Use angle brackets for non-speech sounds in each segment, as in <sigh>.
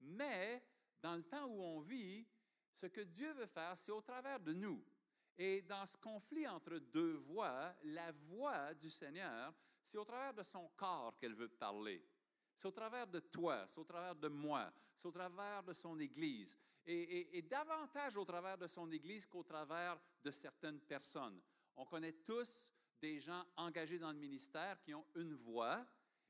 mais dans le temps où on vit, ce que Dieu veut faire, c'est au travers de nous. Et dans ce conflit entre deux voix, la voix du Seigneur, c'est au travers de son corps qu'elle veut parler. C'est au travers de toi, c'est au travers de moi, c'est au travers de son Église. Et, et, davantage au travers de son Église qu'au travers de certaines personnes. On connaît tous des gens engagés dans le ministère qui ont une voix,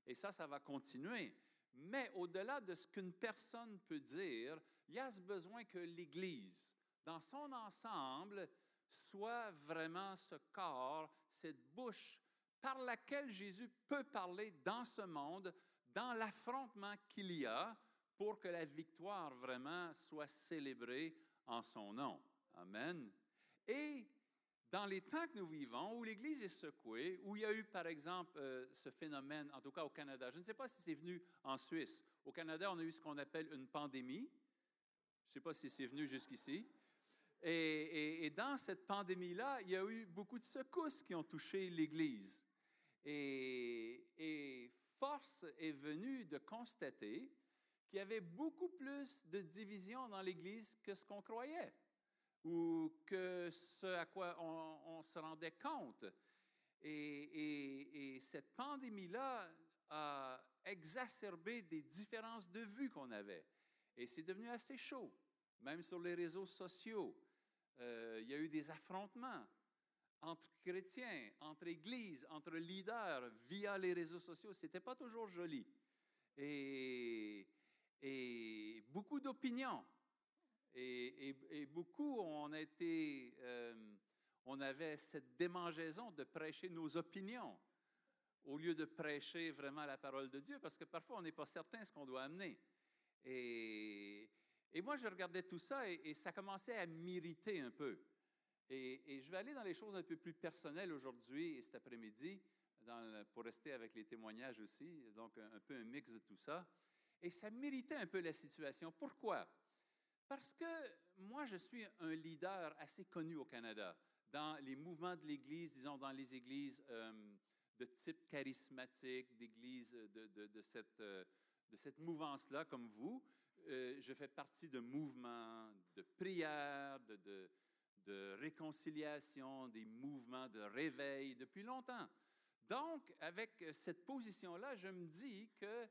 et ça, ça va continuer. Mais au-delà de ce qu'une personne peut dire, il y a ce besoin que l'Église, dans son ensemble, soit vraiment ce corps, cette bouche par laquelle Jésus peut parler dans ce monde, dans l'affrontement qu'il y a, pour que la victoire vraiment soit célébrée en son nom. Amen. Et dans les temps que nous vivons, où l'Église est secouée, où il y a eu, par exemple, euh, ce phénomène, en tout cas au Canada, je ne sais pas si c'est venu en Suisse. Au Canada, on a eu ce qu'on appelle une pandémie. Je ne sais pas si c'est venu jusqu'ici. Et, dans cette pandémie-là, il y a eu beaucoup de secousses qui ont touché l'Église. Et, force est venue de constater qu'il y avait beaucoup plus de divisions dans l'Église que ce qu'on croyait ou que ce à quoi on, se rendait compte. Et, et cette pandémie-là a exacerbé des différences de vues qu'on avait. Et c'est devenu assez chaud, même sur les réseaux sociaux. Euh, il y a eu des affrontements entre chrétiens, entre églises, entre leaders via les réseaux sociaux. Ce n'était pas toujours joli. Et beaucoup d'opinions. Et, beaucoup, on, a été, euh, on avait cette démangeaison de prêcher nos opinions au lieu de prêcher vraiment la parole de Dieu, parce que parfois on n'est pas certain ce qu'on doit amener. Et moi, je regardais tout ça et, ça commençait à m'irriter un peu. Et, je vais aller dans les choses un peu plus personnelles aujourd'hui et cet après-midi, pour rester avec les témoignages aussi, donc un, peu un mix de tout ça. Et ça m'irritait un peu la situation. Pourquoi? Parce que moi, je suis un leader assez connu au Canada dans les mouvements de l'Église, disons dans les églises euh, de type charismatique, d'églises de, de, cette, euh, de cette mouvance-là, comme vous. Euh, je fais partie de mouvements de prière, de, de, réconciliation, des mouvements de réveil depuis longtemps. Donc, avec cette position-là, je me dis que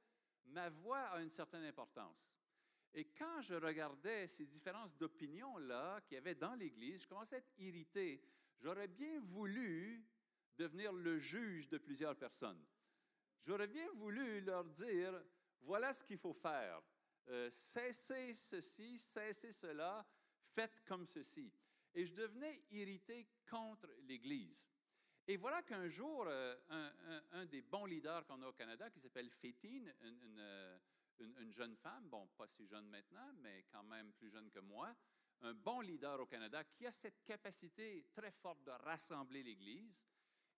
ma voix a une certaine importance. Et quand je regardais ces différences d'opinion-là qu'il y avait dans l'Église, je commençais à être irrité. J'aurais bien voulu devenir le juge de plusieurs personnes. J'aurais bien voulu leur dire, voilà ce qu'il faut faire. Euh, cessez ceci, cessez cela, faites comme ceci. Et je devenais irrité contre l'Église. Et voilà qu'un jour, euh, un, des bons leaders qu'on a au Canada, qui s'appelle Fétine, euh, une, jeune femme, bon, pas si jeune maintenant, mais quand même plus jeune que moi, un bon leader au Canada qui a cette capacité très forte de rassembler l'Église.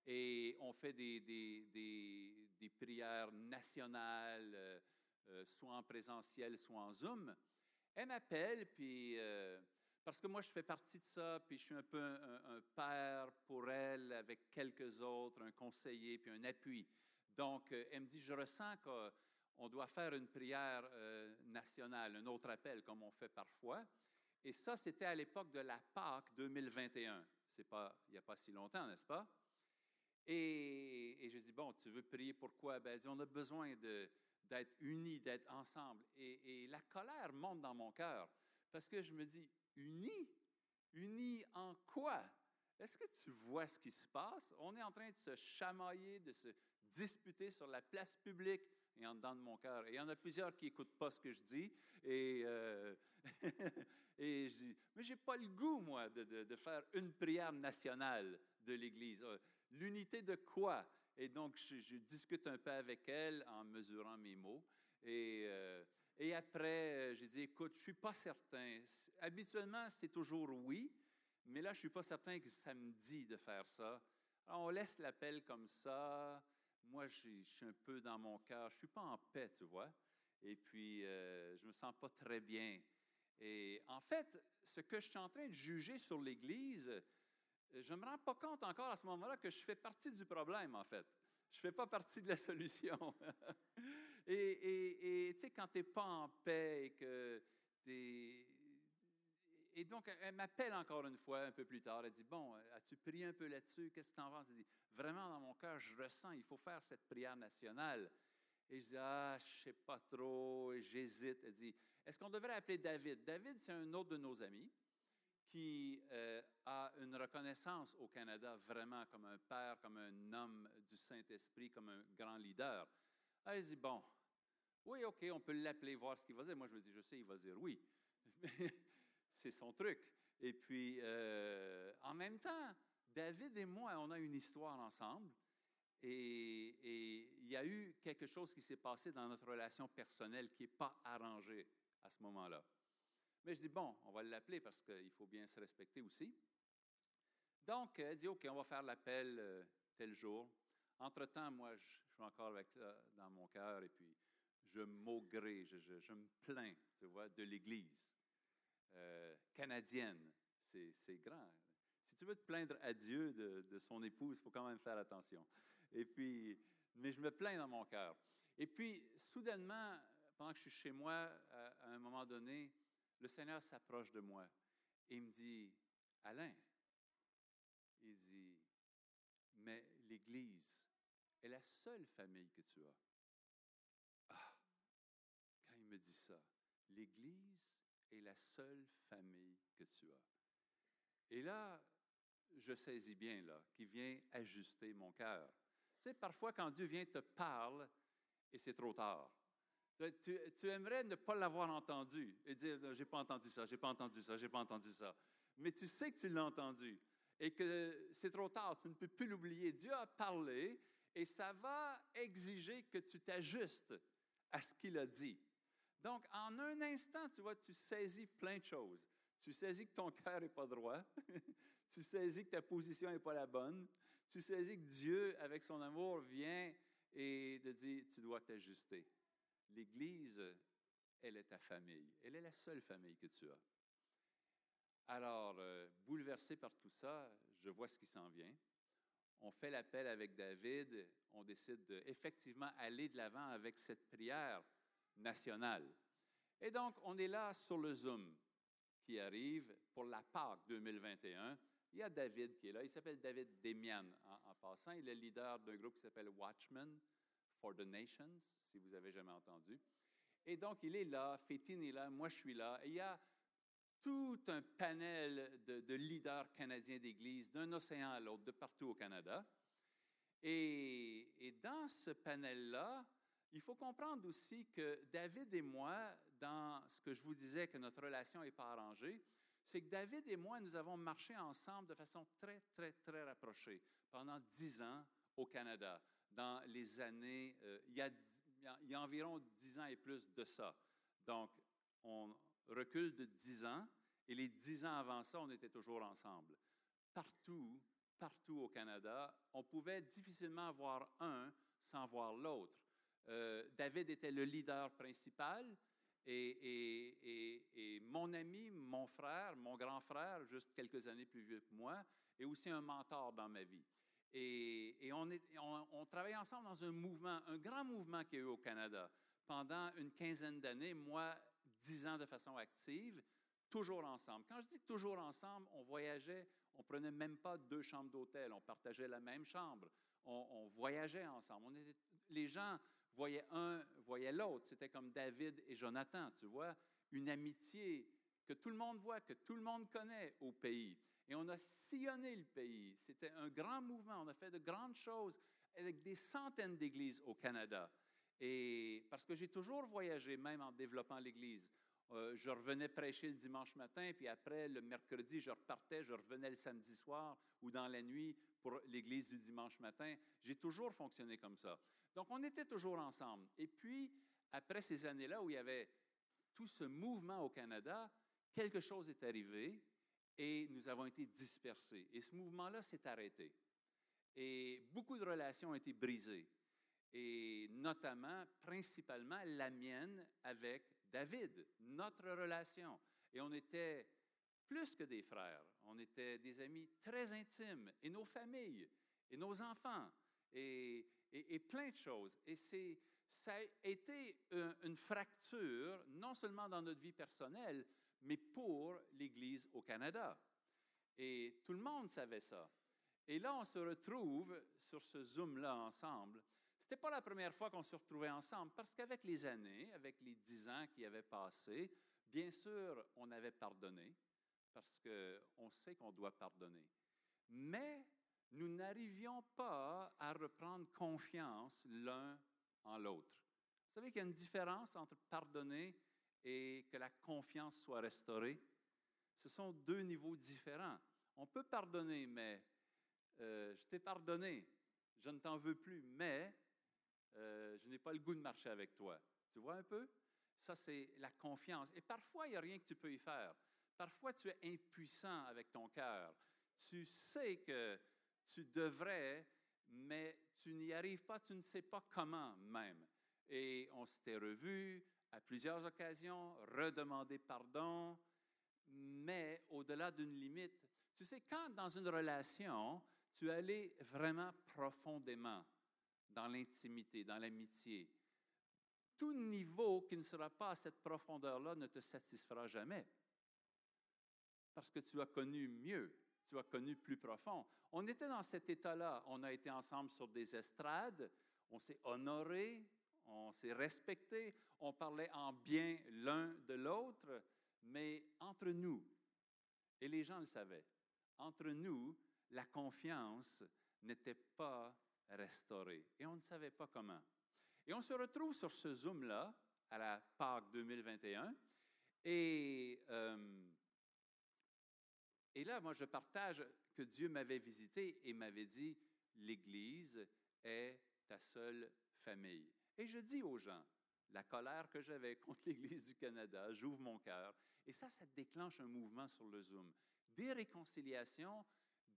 Et on fait des, des, des, des prières nationales euh, soit en présentiel, soit en Zoom, elle m'appelle, puis euh, parce que moi, je fais partie de ça, puis je suis un peu un, père pour elle, avec quelques autres, un conseiller, puis un appui. Donc, euh, elle me dit, je ressens qu'on doit faire une prière nationale, un autre appel, comme on fait parfois. Et ça, c'était à l'époque de la Pâque 2021. C'est pas, il n'y a pas si longtemps, n'est-ce pas? Et, et je dis, bon, tu veux prier pourquoi? Ben, elle on a besoin d'être unis, d'être ensemble. Et, la colère monte dans mon cœur parce que je me dis, unis? Unis en quoi? Est-ce que tu vois ce qui se passe? On est en train de se chamailler, de se disputer sur la place publique et en dedans de mon cœur. Et il y en a plusieurs qui n'écoutent pas ce que je dis. Et, euh, <laughs> et je dis, mais je n'ai pas le goût, moi, de, faire une prière nationale de l'Église. Euh, l'unité de quoi? Et donc, je, discute un peu avec elle en mesurant mes mots. Et, euh, après, j'ai dit, écoute, je ne suis pas certain. Habituellement, c'est toujours oui, mais là, je ne suis pas certain que ça me dit de faire ça. On laisse l'appel comme ça. Moi, je, suis un peu dans mon cœur. Je ne suis pas en paix, tu vois. Et puis, euh, je ne me sens pas très bien. Et en fait, ce que je suis en train de juger sur l'Église, je ne me rends pas compte encore à ce moment-là que je fais partie du problème, en fait. Je ne fais pas partie de la <laughs> solution. et, tu sais, quand tu n'es pas en paix et que tu Et donc, elle m'appelle encore une fois un peu plus tard. Elle dit Bon, as-tu prié un peu là-dessus? Qu'est-ce que tu en penses? Elle dit Vraiment, dans mon cœur, je ressens, il faut faire cette prière nationale. Et je dis Ah, je ne sais pas trop, j'hésite. Elle dit Est-ce qu'on devrait appeler David? David, c'est un autre de nos amis qui euh, a une reconnaissance au Canada vraiment comme un père, comme un homme du Saint-Esprit, comme un grand leader. Elle dit, bon, oui, OK, on peut l'appeler, voir ce qu'il va dire. Moi, je me dis, je sais, il va dire oui. <laughs> c'est son truc. Et puis, euh, en même temps, David et moi, on a une histoire ensemble. Et, il y a eu quelque chose qui s'est passé dans notre relation personnelle qui n'est pas arrangé à ce moment-là. Mais je dis, bon, on va l'appeler parce qu'il faut bien se respecter aussi. Donc, elle dit, OK, on va faire l'appel euh, tel jour. Entre-temps, moi, je, suis encore avec ça dans mon cœur et puis je maugré, je, je, me plains, tu vois, de l'Église euh, canadienne. C'est grand. Si tu veux te plaindre à Dieu de, son épouse, il faut quand même faire attention. Et puis, mais je me plains dans mon cœur. Et puis, soudainement, pendant que je suis chez moi, à un moment donné, le Seigneur s'approche de moi et me dit, Alain, il dit, mais l'Église est la seule famille que tu as. Ah, quand il me dit ça, l'Église est la seule famille que tu as. Et là, je saisis bien, là, qu'il vient ajuster mon cœur. Tu sais, parfois, quand Dieu vient te parler, et c'est trop tard. Tu, aimerais ne pas l'avoir entendu et dire J'ai pas entendu ça, j'ai pas entendu ça, j'ai pas entendu ça. Mais tu sais que tu l'as entendu et que c'est trop tard, tu ne peux plus l'oublier. Dieu a parlé et ça va exiger que tu t'ajustes à ce qu'il a dit. Donc, en un instant, tu vois, tu saisis plein de choses. Tu saisis que ton cœur n'est pas droit. <laughs> tu saisis que ta position n'est pas la bonne. Tu saisis que Dieu, avec son amour, vient et te dit, tu dois t'ajuster l'Église, elle est ta famille. Elle est la seule famille que tu as. Alors, euh, bouleversé par tout ça, je vois ce qui s'en vient. On fait l'appel avec David. On décide de, effectivement aller de l'avant avec cette prière nationale. Et donc, on est là sur le Zoom qui arrive pour la Pâque 2021. Il y a David qui est là. Il s'appelle David Demian en, en passant. Il est le leader d'un groupe qui s'appelle Watchmen for the Nations, si vous avez jamais entendu. Et donc, il est là, Fétine est là, moi je suis là. Et il y a tout un panel de, leaders canadiens d'Église d'un océan à l'autre, de partout au Canada. Et, et dans ce panel-là, il faut comprendre aussi que David et moi, dans ce que je vous disais que notre relation n'est pas arrangée, c'est que David et moi, nous avons marché ensemble de façon très, très, très rapprochée pendant dix ans au Canada dans les années, euh, il, y a, environ dix ans et plus de ça. Donc, on recule de dix ans, et les dix ans avant ça, on était toujours ensemble. Partout, partout au Canada, on pouvait difficilement avoir un sans voir l'autre. Euh, David était le leader principal, et, mon ami, mon frère, mon grand frère, juste quelques années plus vieux que moi, est aussi un mentor dans ma vie. Et, on, est, on, travaille ensemble dans un mouvement, un grand mouvement qu'il y a eu au Canada. Pendant une quinzaine d'années, moi, dix ans de façon active, toujours ensemble. Quand je dis toujours ensemble, on voyageait, on prenait même pas deux chambres d'hôtel, on partageait la même chambre, on, voyageait ensemble. On était, les gens voyaient un, voyaient l'autre. C'était comme David et Jonathan, tu vois, une amitié que tout le monde voit, que tout le monde connaît au pays. Et on a sillonné le pays. C'était un grand mouvement. On a fait de grandes choses avec des centaines d'églises au Canada. Et parce que j'ai toujours voyagé, même en développant l'Église. Euh, je revenais prêcher le dimanche matin, puis après, le mercredi, je repartais, je revenais le samedi soir ou dans la nuit pour l'Église du dimanche matin. J'ai toujours fonctionné comme ça. Donc, on était toujours ensemble. Et puis, après ces années-là où il y avait tout ce mouvement au Canada, quelque chose est arrivé et nous avons été dispersés. Et ce mouvement-là s'est arrêté. Et beaucoup de relations ont été brisées. Et notamment, principalement, la mienne avec David, notre relation. Et on était plus que des frères, on était des amis très intimes, et nos familles, et nos enfants, et, plein de choses. Et c'est, ça a été une fracture, non seulement dans notre vie personnelle, mais pour l'Église au Canada. Et tout le monde savait ça. Et là, on se retrouve sur ce Zoom-là ensemble. Ce n'était pas la première fois qu'on se retrouvait ensemble, parce qu'avec les années, avec les dix ans qui avaient passé, bien sûr, on avait pardonné, parce qu'on sait qu'on doit pardonner. Mais nous n'arrivions pas à reprendre confiance l'un en l'autre. Vous savez qu'il y a une différence entre pardonner et que la confiance soit restaurée. Ce sont deux niveaux différents. On peut pardonner, mais euh, je t'ai pardonné, je ne t'en veux plus, mais euh, je n'ai pas le goût de marcher avec toi. Tu vois un peu? Ça, c'est la confiance. Et parfois, il n'y a rien que tu peux y faire. Parfois, tu es impuissant avec ton cœur. Tu sais que tu devrais, mais tu n'y arrives pas, tu ne sais pas comment même. Et on s'était revus à plusieurs occasions, redemandé pardon, mais au-delà d'une limite. Tu sais, quand dans une relation, tu allais vraiment profondément dans l'intimité, dans l'amitié, tout niveau qui ne sera pas à cette profondeur-là ne te satisfera jamais. Parce que tu as connu mieux, tu as connu plus profond. On était dans cet état-là. On a été ensemble sur des estrades, on s'est honoré, on s'est respecté, on parlait en bien l'un de l'autre, mais entre nous, et les gens le savaient, entre nous, la confiance n'était pas restaurée et on ne savait pas comment. Et on se retrouve sur ce Zoom-là à la Pâques 2021 et, et là, moi, je partage que Dieu m'avait visité et m'avait dit, l'Église est ta seule famille. Et je dis aux gens, la colère que j'avais <laughs> contre l'Église du Canada, j'ouvre mon cœur, et ça, ça déclenche un mouvement sur le Zoom. Des réconciliations,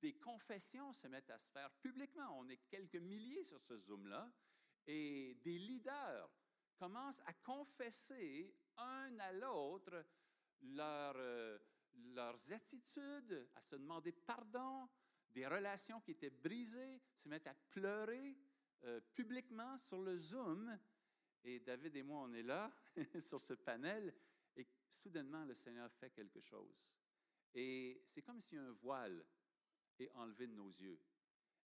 des confessions se mettent à se faire publiquement. On est quelques milliers sur ce Zoom-là, et des leaders commencent à confesser un à l'autre euh, leurs attitudes, à se demander pardon, des relations qui étaient brisées, se mettent à pleurer euh, publiquement sur le Zoom. Et David et moi, on est là, <laughs> sur ce panel, et soudainement, le Seigneur fait quelque chose. Et c'est comme si un voile est enlevé de nos yeux.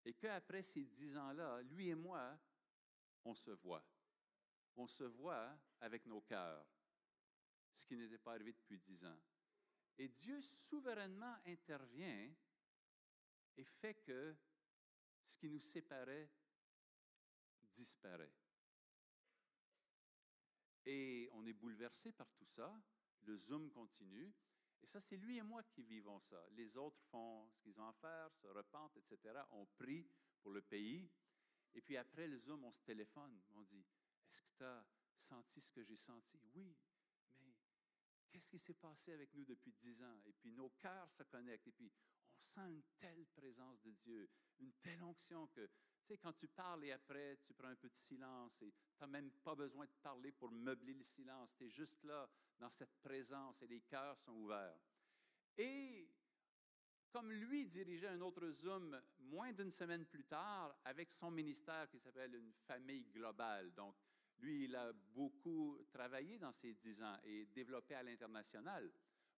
Et qu'après ces dix ans-là, lui et moi, on se voit. On se voit avec nos cœurs, ce qui n'était pas arrivé depuis dix ans. Et Dieu souverainement intervient et fait que ce qui nous séparait disparaît. Et on est bouleversé par tout ça. Le Zoom continue. Et ça, c'est lui et moi qui vivons ça. Les autres font ce qu'ils ont à faire, se repentent, etc. On prie pour le pays. Et puis après le Zoom, on se téléphone. On dit, est-ce que tu as senti ce que j'ai senti? Oui, qu'est-ce qui s'est passé avec nous depuis dix ans? Et puis nos cœurs se connectent. Et puis on sent une telle présence de Dieu, une telle onction que sais, quand tu parles et après, tu prends un peu de silence et tu n'as même pas besoin de parler pour meubler le silence. Tu es juste là, dans cette présence et les cœurs sont ouverts. Et comme lui dirigeait un autre Zoom moins d'une semaine plus tard avec son ministère qui s'appelle une famille globale. Donc, lui, il a beaucoup travaillé dans ces dix ans et développé à l'international.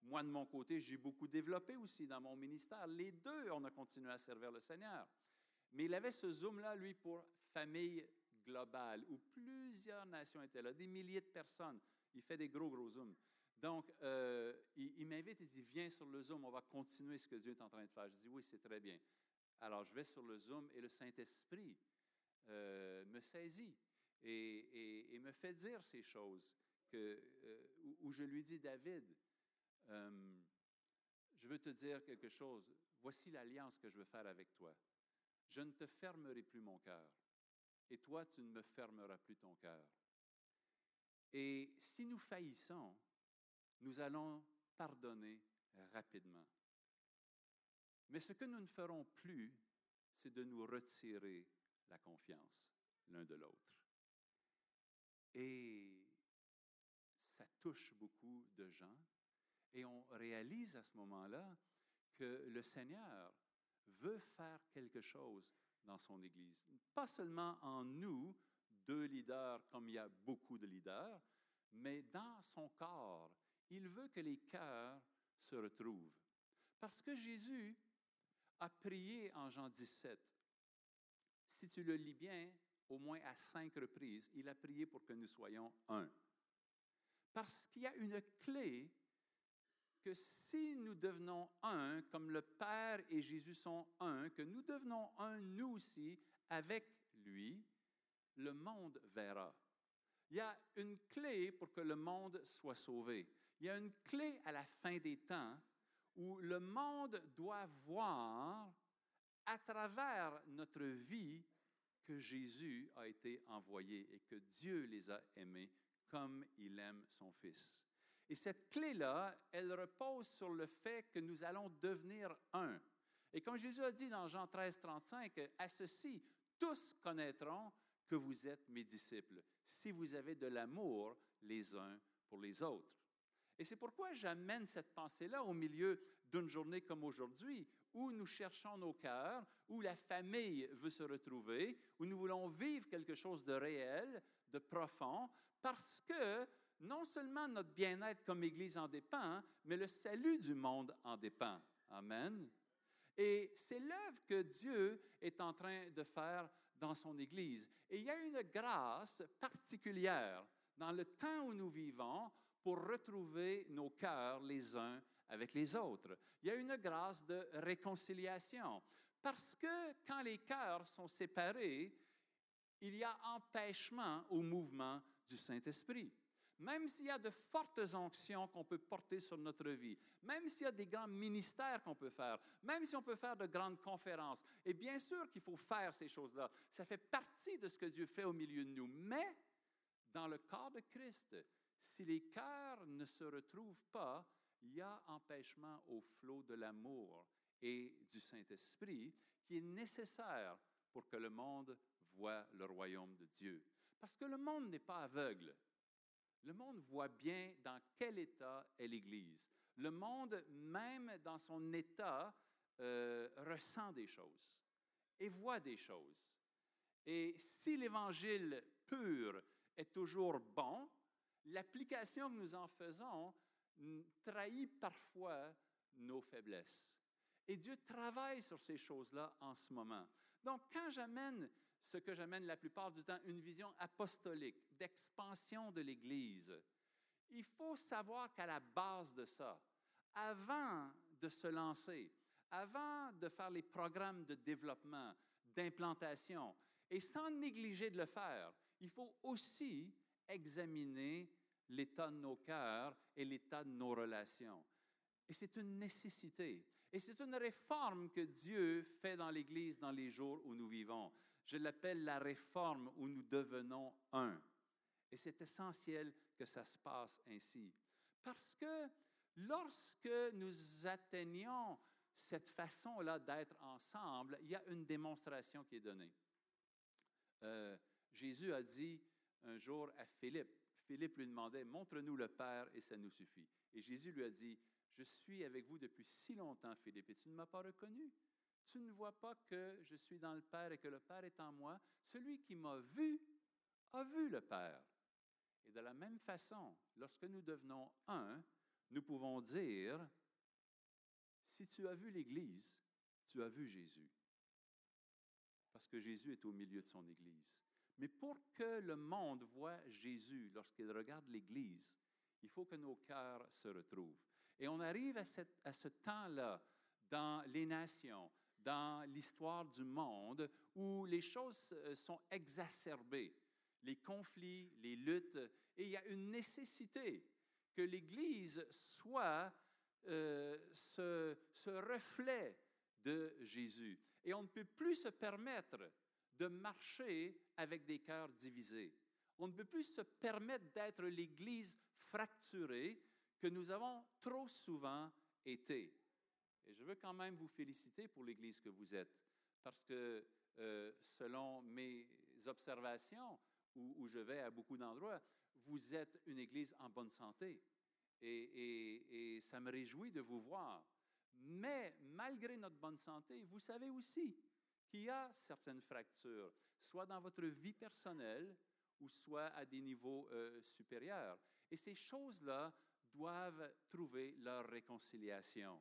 Moi, de mon côté, j'ai beaucoup développé aussi dans mon ministère. Les deux, on a continué à servir le Seigneur. Mais il avait ce zoom-là, lui, pour famille globale, où plusieurs nations étaient là, des milliers de personnes. Il fait des gros, gros zooms. Donc, euh, il, m'invite, il dit, viens sur le Zoom, on va continuer ce que Dieu est en train de faire. Je dis, oui, c'est très bien. Alors, je vais sur le Zoom et le Saint-Esprit euh, me saisit et, me fait dire ces choses euh, où, je lui dis, David, je veux te dire quelque chose. Voici l'alliance que je veux faire avec toi. Je ne te fermerai plus mon cœur, et toi, tu ne me fermeras plus ton cœur. Et si nous faillissons, nous allons pardonner rapidement. Mais ce que nous ne ferons plus, c'est de nous retirer la confiance l'un de l'autre. Et ça touche beaucoup de gens. Et on réalise à ce moment-là que le Seigneur veut faire quelque chose dans son Église. Pas seulement en nous, deux leaders comme il y a beaucoup de leaders, mais dans son corps, il veut que les cœurs se retrouvent. Parce que Jésus a prié en Jean 17. Si tu le lis bien, au moins à cinq reprises, il a prié pour que nous soyons un. Parce qu'il y a une clé que si nous devenons un, comme le Père et Jésus sont un, que nous devenons un nous aussi avec lui, le monde verra. Il y a une clé pour que le monde soit sauvé. Il y a une clé à la fin des temps où le monde doit voir à travers notre vie que Jésus a été envoyé et que Dieu les a aimés comme il aime son Fils. Et cette clé-là, elle repose sur le fait que nous allons devenir un. Et comme Jésus a dit dans Jean 13, 35, à ceci, tous connaîtront que vous êtes mes disciples, si vous avez de l'amour les uns pour les autres. Et c'est pourquoi j'amène cette pensée-là au milieu d'une journée comme aujourd'hui, où nous cherchons nos cœurs, où la famille veut se retrouver, où nous voulons vivre quelque chose de réel, de profond, parce que non seulement notre bien-être comme Église en dépend, mais le salut du monde en dépend. Amen. Et c'est l'œuvre que Dieu est en train de faire dans son Église. Et il y a une grâce particulière dans le temps où nous vivons pour retrouver nos cœurs les uns avec les autres. Il y a une grâce de réconciliation. Parce que quand les cœurs sont séparés, il y a empêchement au mouvement du Saint-Esprit. Même s'il y a de fortes onctions qu'on peut porter sur notre vie, même s'il y a des grands ministères qu'on peut faire, même si on peut faire de grandes conférences, et bien sûr qu'il faut faire ces choses-là, ça fait partie de ce que Dieu fait au milieu de nous. Mais dans le corps de Christ, si les cœurs ne se retrouvent pas, il y a empêchement au flot de l'amour et du Saint-Esprit qui est nécessaire pour que le monde voit le royaume de Dieu. Parce que le monde n'est pas aveugle. Le monde voit bien dans quel état est l'Église. Le monde, même dans son état, euh, ressent des choses et voit des choses. Et si l'Évangile pur est toujours bon, l'application que nous en faisons trahit parfois nos faiblesses. Et Dieu travaille sur ces choses-là en ce moment. Donc, quand j'amène ce que j'amène la plupart du temps, une vision apostolique, d'expansion de l'Église, il faut savoir qu'à la base de ça, avant de se lancer, avant de faire les programmes de développement, d'implantation, et sans négliger de le faire, il faut aussi examiner l'état de nos cœurs et l'état de nos relations. Et c'est une nécessité. Et c'est une réforme que Dieu fait dans l'Église dans les jours où nous vivons. Je l'appelle la réforme où nous devenons un. Et c'est essentiel que ça se passe ainsi. Parce que lorsque nous atteignons cette façon-là d'être ensemble, il y a une démonstration qui est donnée. Euh, Jésus a dit un jour à Philippe, Philippe lui demandait, montre-nous le Père et ça nous suffit. Et Jésus lui a dit, je suis avec vous depuis si longtemps, Philippe, et tu ne m'as pas reconnu. Tu ne vois pas que je suis dans le Père et que le Père est en moi. Celui qui m'a vu a vu le Père. Et de la même façon, lorsque nous devenons un, nous pouvons dire, si tu as vu l'Église, tu as vu Jésus. Parce que Jésus est au milieu de son Église. Mais pour que le monde voit Jésus lorsqu'il regarde l'Église, il faut que nos cœurs se retrouvent. Et on arrive à, ce temps-là dans les nations, dans l'histoire du monde, où les choses euh, sont exacerbées, les conflits, les luttes, et il y a une nécessité que l'Église soit euh, ce reflet de Jésus. Et on ne peut plus se permettre de marcher avec des cœurs divisés. On ne peut plus se permettre d'être l'Église fracturée que nous avons trop souvent été. Et je veux quand même vous féliciter pour l'Église que vous êtes, parce que euh, selon mes observations, où, je vais à beaucoup d'endroits, vous êtes une Église en bonne santé. Et ça me réjouit de vous voir. Mais malgré notre bonne santé, vous savez aussi qu'il y a certaines fractures, soit dans votre vie personnelle ou soit à des niveaux euh, supérieurs. Et ces choses-là doivent trouver leur réconciliation.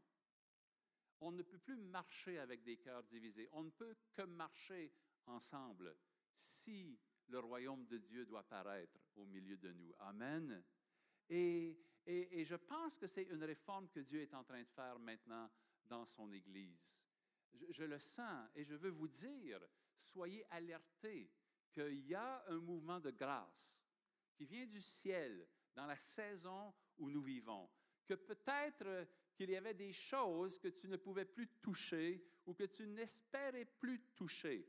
On ne peut plus marcher avec des cœurs divisés. On ne peut que marcher ensemble si le royaume de Dieu doit paraître au milieu de nous. Amen. Et, et, je pense que c'est une réforme que Dieu est en train de faire maintenant dans son Église. Je, le sens et je veux vous dire, soyez alertés qu'il y a un mouvement de grâce qui vient du ciel dans la saison où nous vivons, que peut-être qu'il y avait des choses que tu ne pouvais plus toucher ou que tu n'espérais plus toucher,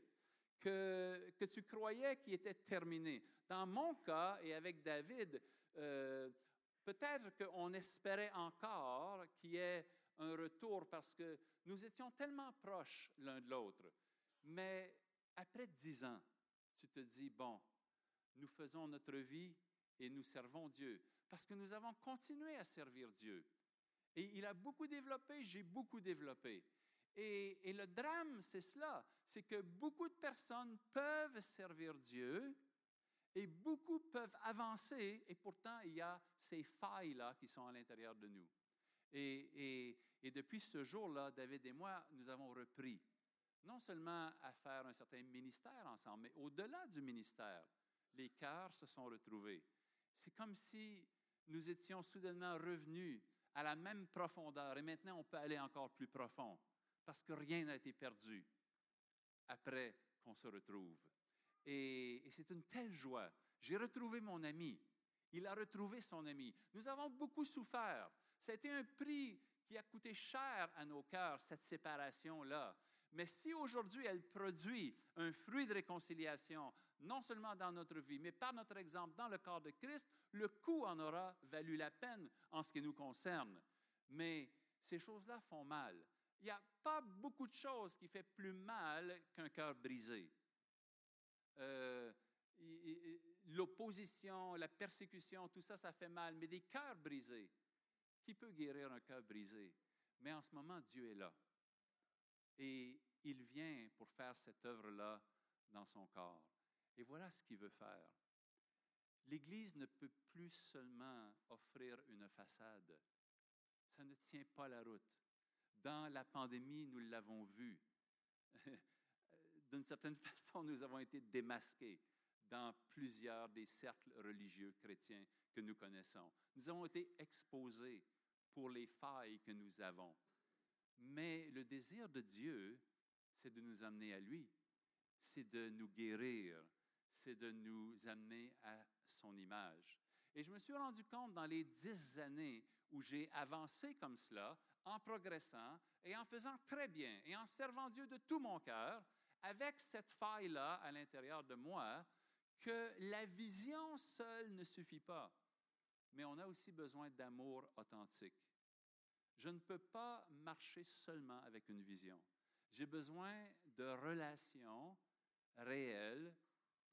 que, que tu croyais qui était terminé. Dans mon cas et avec David, euh, peut-être qu'on espérait encore qu'il y ait un retour parce que nous étions tellement proches l'un de l'autre. Mais après dix ans, tu te dis, bon, nous faisons notre vie et nous servons Dieu parce que nous avons continué à servir Dieu. Et il a beaucoup développé, j'ai beaucoup développé. Et, le drame, c'est cela, c'est que beaucoup de personnes peuvent servir Dieu et beaucoup peuvent avancer, et pourtant il y a ces failles-là qui sont à l'intérieur de nous. Et, depuis ce jour-là, David et moi, nous avons repris, non seulement à faire un certain ministère ensemble, mais au-delà du ministère, les cœurs se sont retrouvés. C'est comme si nous étions soudainement revenus à la même profondeur et maintenant on peut aller encore plus profond parce que rien n'a été perdu après qu'on se retrouve. Et, c'est une telle joie. J'ai retrouvé mon ami. Il a retrouvé son ami. Nous avons beaucoup souffert. Ça a été un prix qui a coûté cher à nos cœurs, cette séparation-là. Mais si aujourd'hui elle produit un fruit de réconciliation, non seulement dans notre vie, mais par notre exemple dans le corps de Christ, le coût en aura valu la peine en ce qui nous concerne. Mais ces choses-là font mal. Il n'y a pas beaucoup de choses qui font plus mal qu'un cœur brisé. Euh, l'opposition, la persécution, tout ça, ça fait mal. Mais des cœurs brisés, qui peut guérir un cœur brisé? Mais en ce moment, Dieu est là. Et il vient pour faire cette œuvre-là dans son corps. Et voilà ce qu'il veut faire. L'Église ne peut plus seulement offrir une façade. Ça ne tient pas la route. Dans la pandémie, nous l'avons vu. <laughs> D'une certaine façon, nous avons été démasqués dans plusieurs des cercles religieux chrétiens que nous connaissons. Nous avons été exposés pour les failles que nous avons. Mais le désir de Dieu, c'est de nous amener à lui, c'est de nous guérir, c'est de nous amener à son image. Et je me suis rendu compte dans les dix années où j'ai avancé comme cela, en progressant et en faisant très bien et en servant Dieu de tout mon cœur, avec cette faille-là à l'intérieur de moi, que la vision seule ne suffit pas, mais on a aussi besoin d'amour authentique. Je ne peux pas marcher seulement avec une vision. J'ai besoin de relations réelles,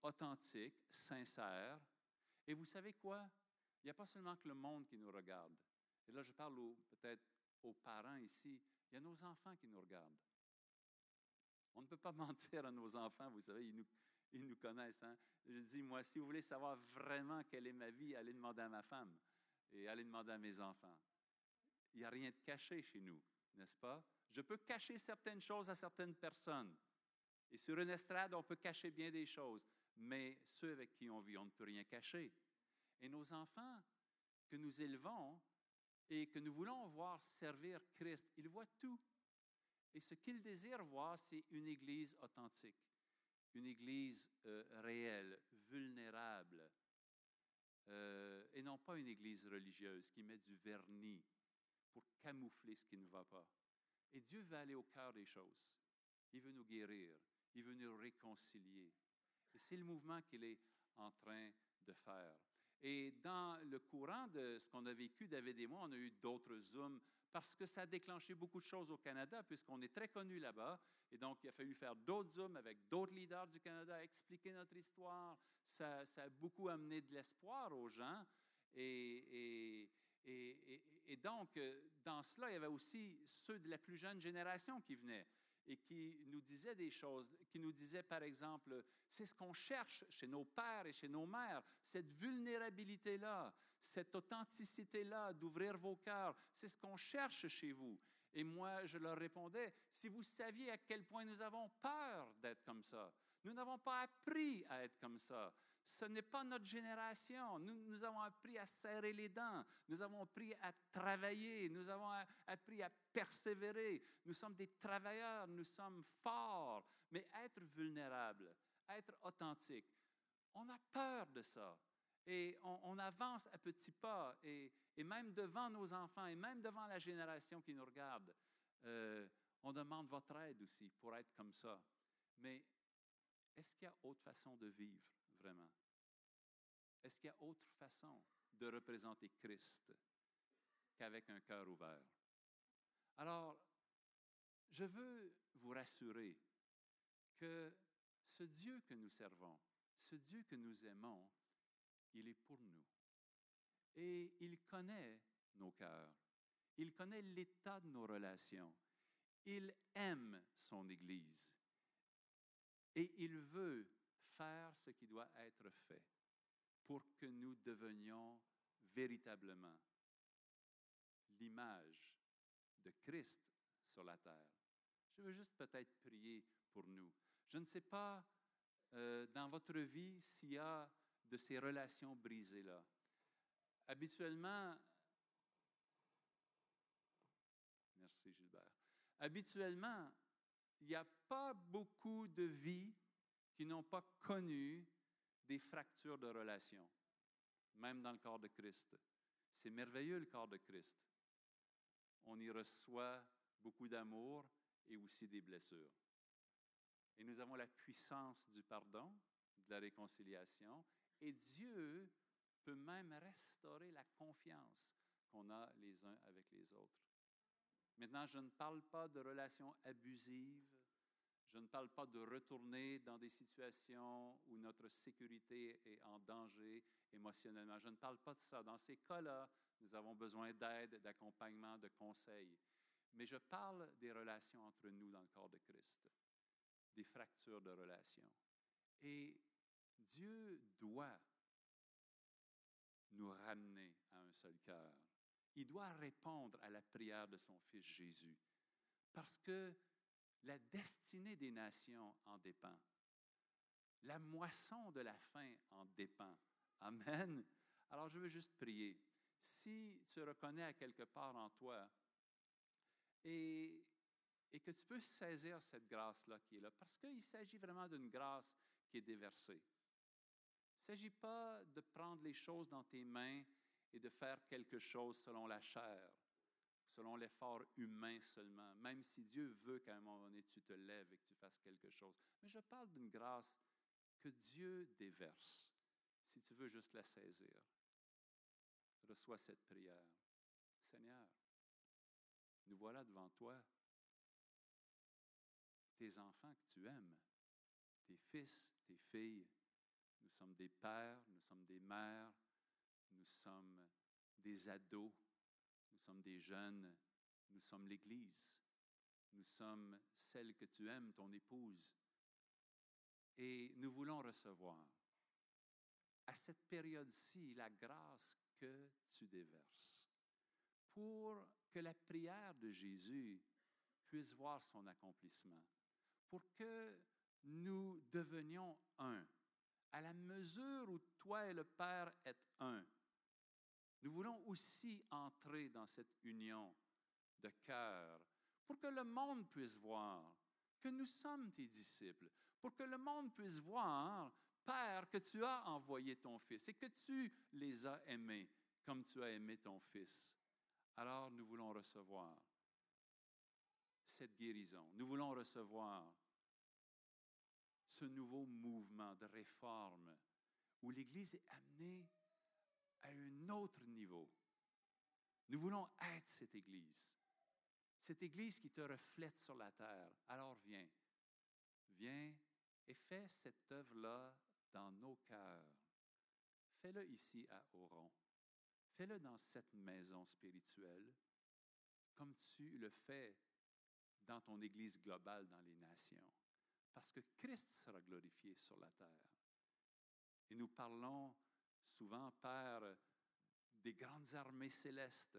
authentiques, sincères. Et vous savez quoi? Il n'y a pas seulement que le monde qui nous regarde. Et là, je parle peut-être aux parents ici. Il y a nos enfants qui nous regardent. On ne peut pas <laughs> mentir à nos enfants, vous savez, ils nous, ils nous connaissent. Hein? Je dis, moi, si vous voulez savoir vraiment quelle est ma vie, allez demander à ma femme et allez demander à mes enfants. Il n'y a rien de caché chez nous, n'est-ce pas? Je peux cacher certaines choses à certaines personnes. Et sur une estrade, on peut cacher bien des choses. Mais ceux avec qui on vit, on ne peut rien cacher. Et nos enfants que nous élevons et que nous voulons voir servir Christ, ils voient tout. Et ce qu'ils désirent voir, c'est une Église authentique, une Église euh, réelle, vulnérable, euh, et non pas une Église religieuse qui met du vernis pour camoufler ce qui ne va pas. Et Dieu veut aller au cœur des choses. Il veut nous guérir. Il veut nous réconcilier. Et c'est le mouvement qu'il est en train de faire. Et dans le courant de ce qu'on a vécu, David et moi, on a eu d'autres Zooms parce que ça a déclenché beaucoup de choses au Canada, puisqu'on est très connus là-bas. Et donc, il a fallu faire d'autres Zooms avec d'autres leaders du Canada, expliquer notre histoire. Ça, a beaucoup amené de l'espoir aux gens. Et, donc, euh, dans cela, il y avait aussi ceux de la plus jeune génération qui venaient. Et qui nous disait des choses, qui nous disait par exemple, c'est ce qu'on cherche chez nos pères et chez nos mères, cette vulnérabilité-là, cette authenticité-là, d'ouvrir vos cœurs, c'est ce qu'on cherche chez vous. Et moi, je leur répondais, si vous saviez à quel point nous avons peur d'être comme ça, nous n'avons pas appris à être comme ça. Ce n'est pas notre génération. Nous, avons appris à serrer les dents. Nous avons appris à travailler. Nous avons appris à persévérer. Nous sommes des travailleurs. Nous sommes forts. Mais être vulnérable, être authentique, on a peur de ça. Et on, avance à petits pas. Et, et, même devant nos enfants et même devant la génération qui nous regarde, euh, on demande votre aide aussi pour être comme ça. Mais est-ce qu'il y a autre façon de vivre, Est-ce qu'il y a autre façon de représenter Christ qu'avec un cœur ouvert? Alors, je veux vous rassurer que ce Dieu que nous servons, ce Dieu que nous aimons, il est pour nous. Et il connaît nos cœurs. Il connaît l'état de nos relations. Il aime son Église. Et il veut faire ce qui doit être fait pour que nous devenions véritablement l'image de Christ sur la terre. Je veux juste peut-être prier pour nous. Je ne sais pas euh, dans votre vie s'il y a de ces relations brisées-là. Habituellement, merci Gilbert, habituellement, il n'y a pas beaucoup de vies qui n'ont pas connu des fractures de relations, même dans le corps de Christ. C'est merveilleux le corps de Christ. On y reçoit beaucoup d'amour et aussi des blessures. Et nous avons la puissance du pardon, de la réconciliation, et Dieu peut même restaurer la confiance qu'on a les uns avec les autres. Maintenant, je ne parle pas de relations abusives, je ne parle pas de retourner dans des situations où notre sécurité est en danger émotionnellement. Je ne parle pas de ça. Dans ces cas-là, nous avons besoin d'aide, d'accompagnement, de conseils. Mais je parle des relations entre nous dans le corps de Christ, des fractures de relations. Et Dieu doit nous ramener à un seul cœur il doit répondre à la prière de son Fils Jésus, parce que la destinée des nations en dépend. La moisson de la fin en dépend. Amen. Alors je veux juste prier. Si tu reconnais à quelque part en toi et, et que tu peux saisir cette grâce-là qui est là, parce qu'il s'agit vraiment d'une grâce qui est déversée. Il ne s'agit pas de prendre les choses dans tes mains et de faire quelque chose selon la chair, selon l'effort humain seulement, même si Dieu veut qu'à un moment donné tu te lèves et que tu fasses quelque chose. Mais je parle d'une grâce que Dieu déverse, si tu veux juste la saisir. Reçois cette prière. Seigneur, nous voilà devant toi, tes enfants que tu aimes, tes fils, tes filles. Nous sommes des pères, nous sommes des mères, nous sommes des ados, nous sommes des jeunes, nous sommes l'Église, nous sommes celle que tu aimes, ton épouse. Et nous voulons recevoir à cette période-ci la grâce que tu déverses pour que la prière de Jésus puisse voir son accomplissement, pour que nous devenions un, à la mesure où toi et le Père êtes un. Nous voulons aussi entrer dans cette union de cœur pour que le monde puisse voir que nous sommes tes disciples, pour que le monde puisse voir, Père, que tu as envoyé ton Fils et que tu les as aimés comme tu as aimé ton Fils. Alors nous voulons recevoir cette guérison. Nous voulons recevoir ce nouveau mouvement de réforme où l'Église est amenée à un autre niveau. Nous voulons être cette Église, cette Église qui te reflète sur la terre. Alors viens, viens et fais cette œuvre-là dans nos cœurs. Fais-le ici à Oron. Fais-le dans cette maison spirituelle, comme tu le fais dans ton Église globale dans les nations. Parce que Christ sera glorifié sur la terre. Et nous parlons souvent, Père, des grandes armées célestes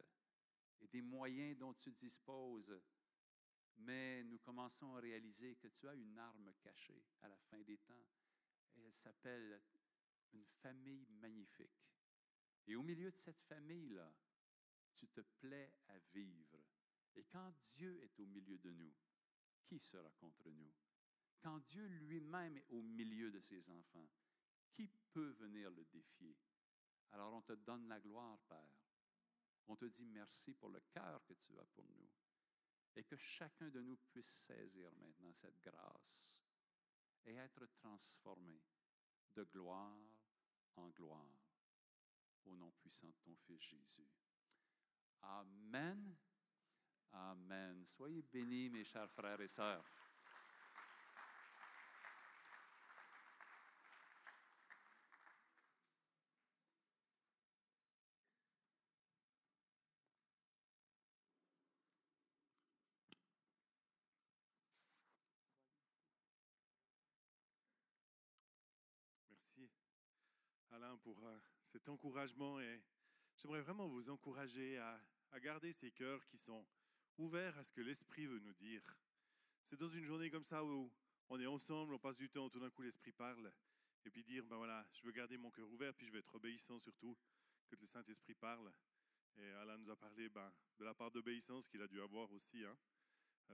et des moyens dont tu disposes. Mais nous commençons à réaliser que tu as une arme cachée à la fin des temps. Et elle s'appelle une famille magnifique. Et au milieu de cette famille-là, tu te plais à vivre. Et quand Dieu est au milieu de nous, qui sera contre nous? Quand Dieu lui-même est au milieu de ses enfants, qui peut venir le défier? Alors on te donne la gloire, Père. On te dit merci pour le cœur que tu as pour nous. Et que chacun de nous puisse saisir maintenant cette grâce et être transformé de gloire en gloire au nom puissant de ton Fils Jésus. Amen. Amen. Soyez bénis, mes chers frères et sœurs. Merci Alain pour euh, cet encouragement et j'aimerais vraiment vous encourager à, garder ces cœurs qui sont ouverts à ce que l'Esprit veut nous dire. C'est dans une journée comme ça où on est ensemble, on passe du temps, tout d'un coup l'Esprit parle et puis dire, ben voilà, je veux garder mon cœur ouvert, puis je veux être obéissant surtout, que le Saint-Esprit parle. Et Alain nous a parlé ben, de la part d'obéissance qu'il a dû avoir aussi, hein,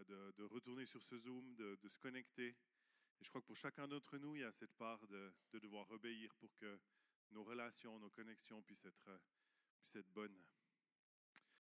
de, retourner sur ce Zoom, de, se connecter. Et je crois que pour chacun d'entre nous, il y a cette part de devoir obéir pour que nos relations, nos connexions puissent être, puissent être bonnes.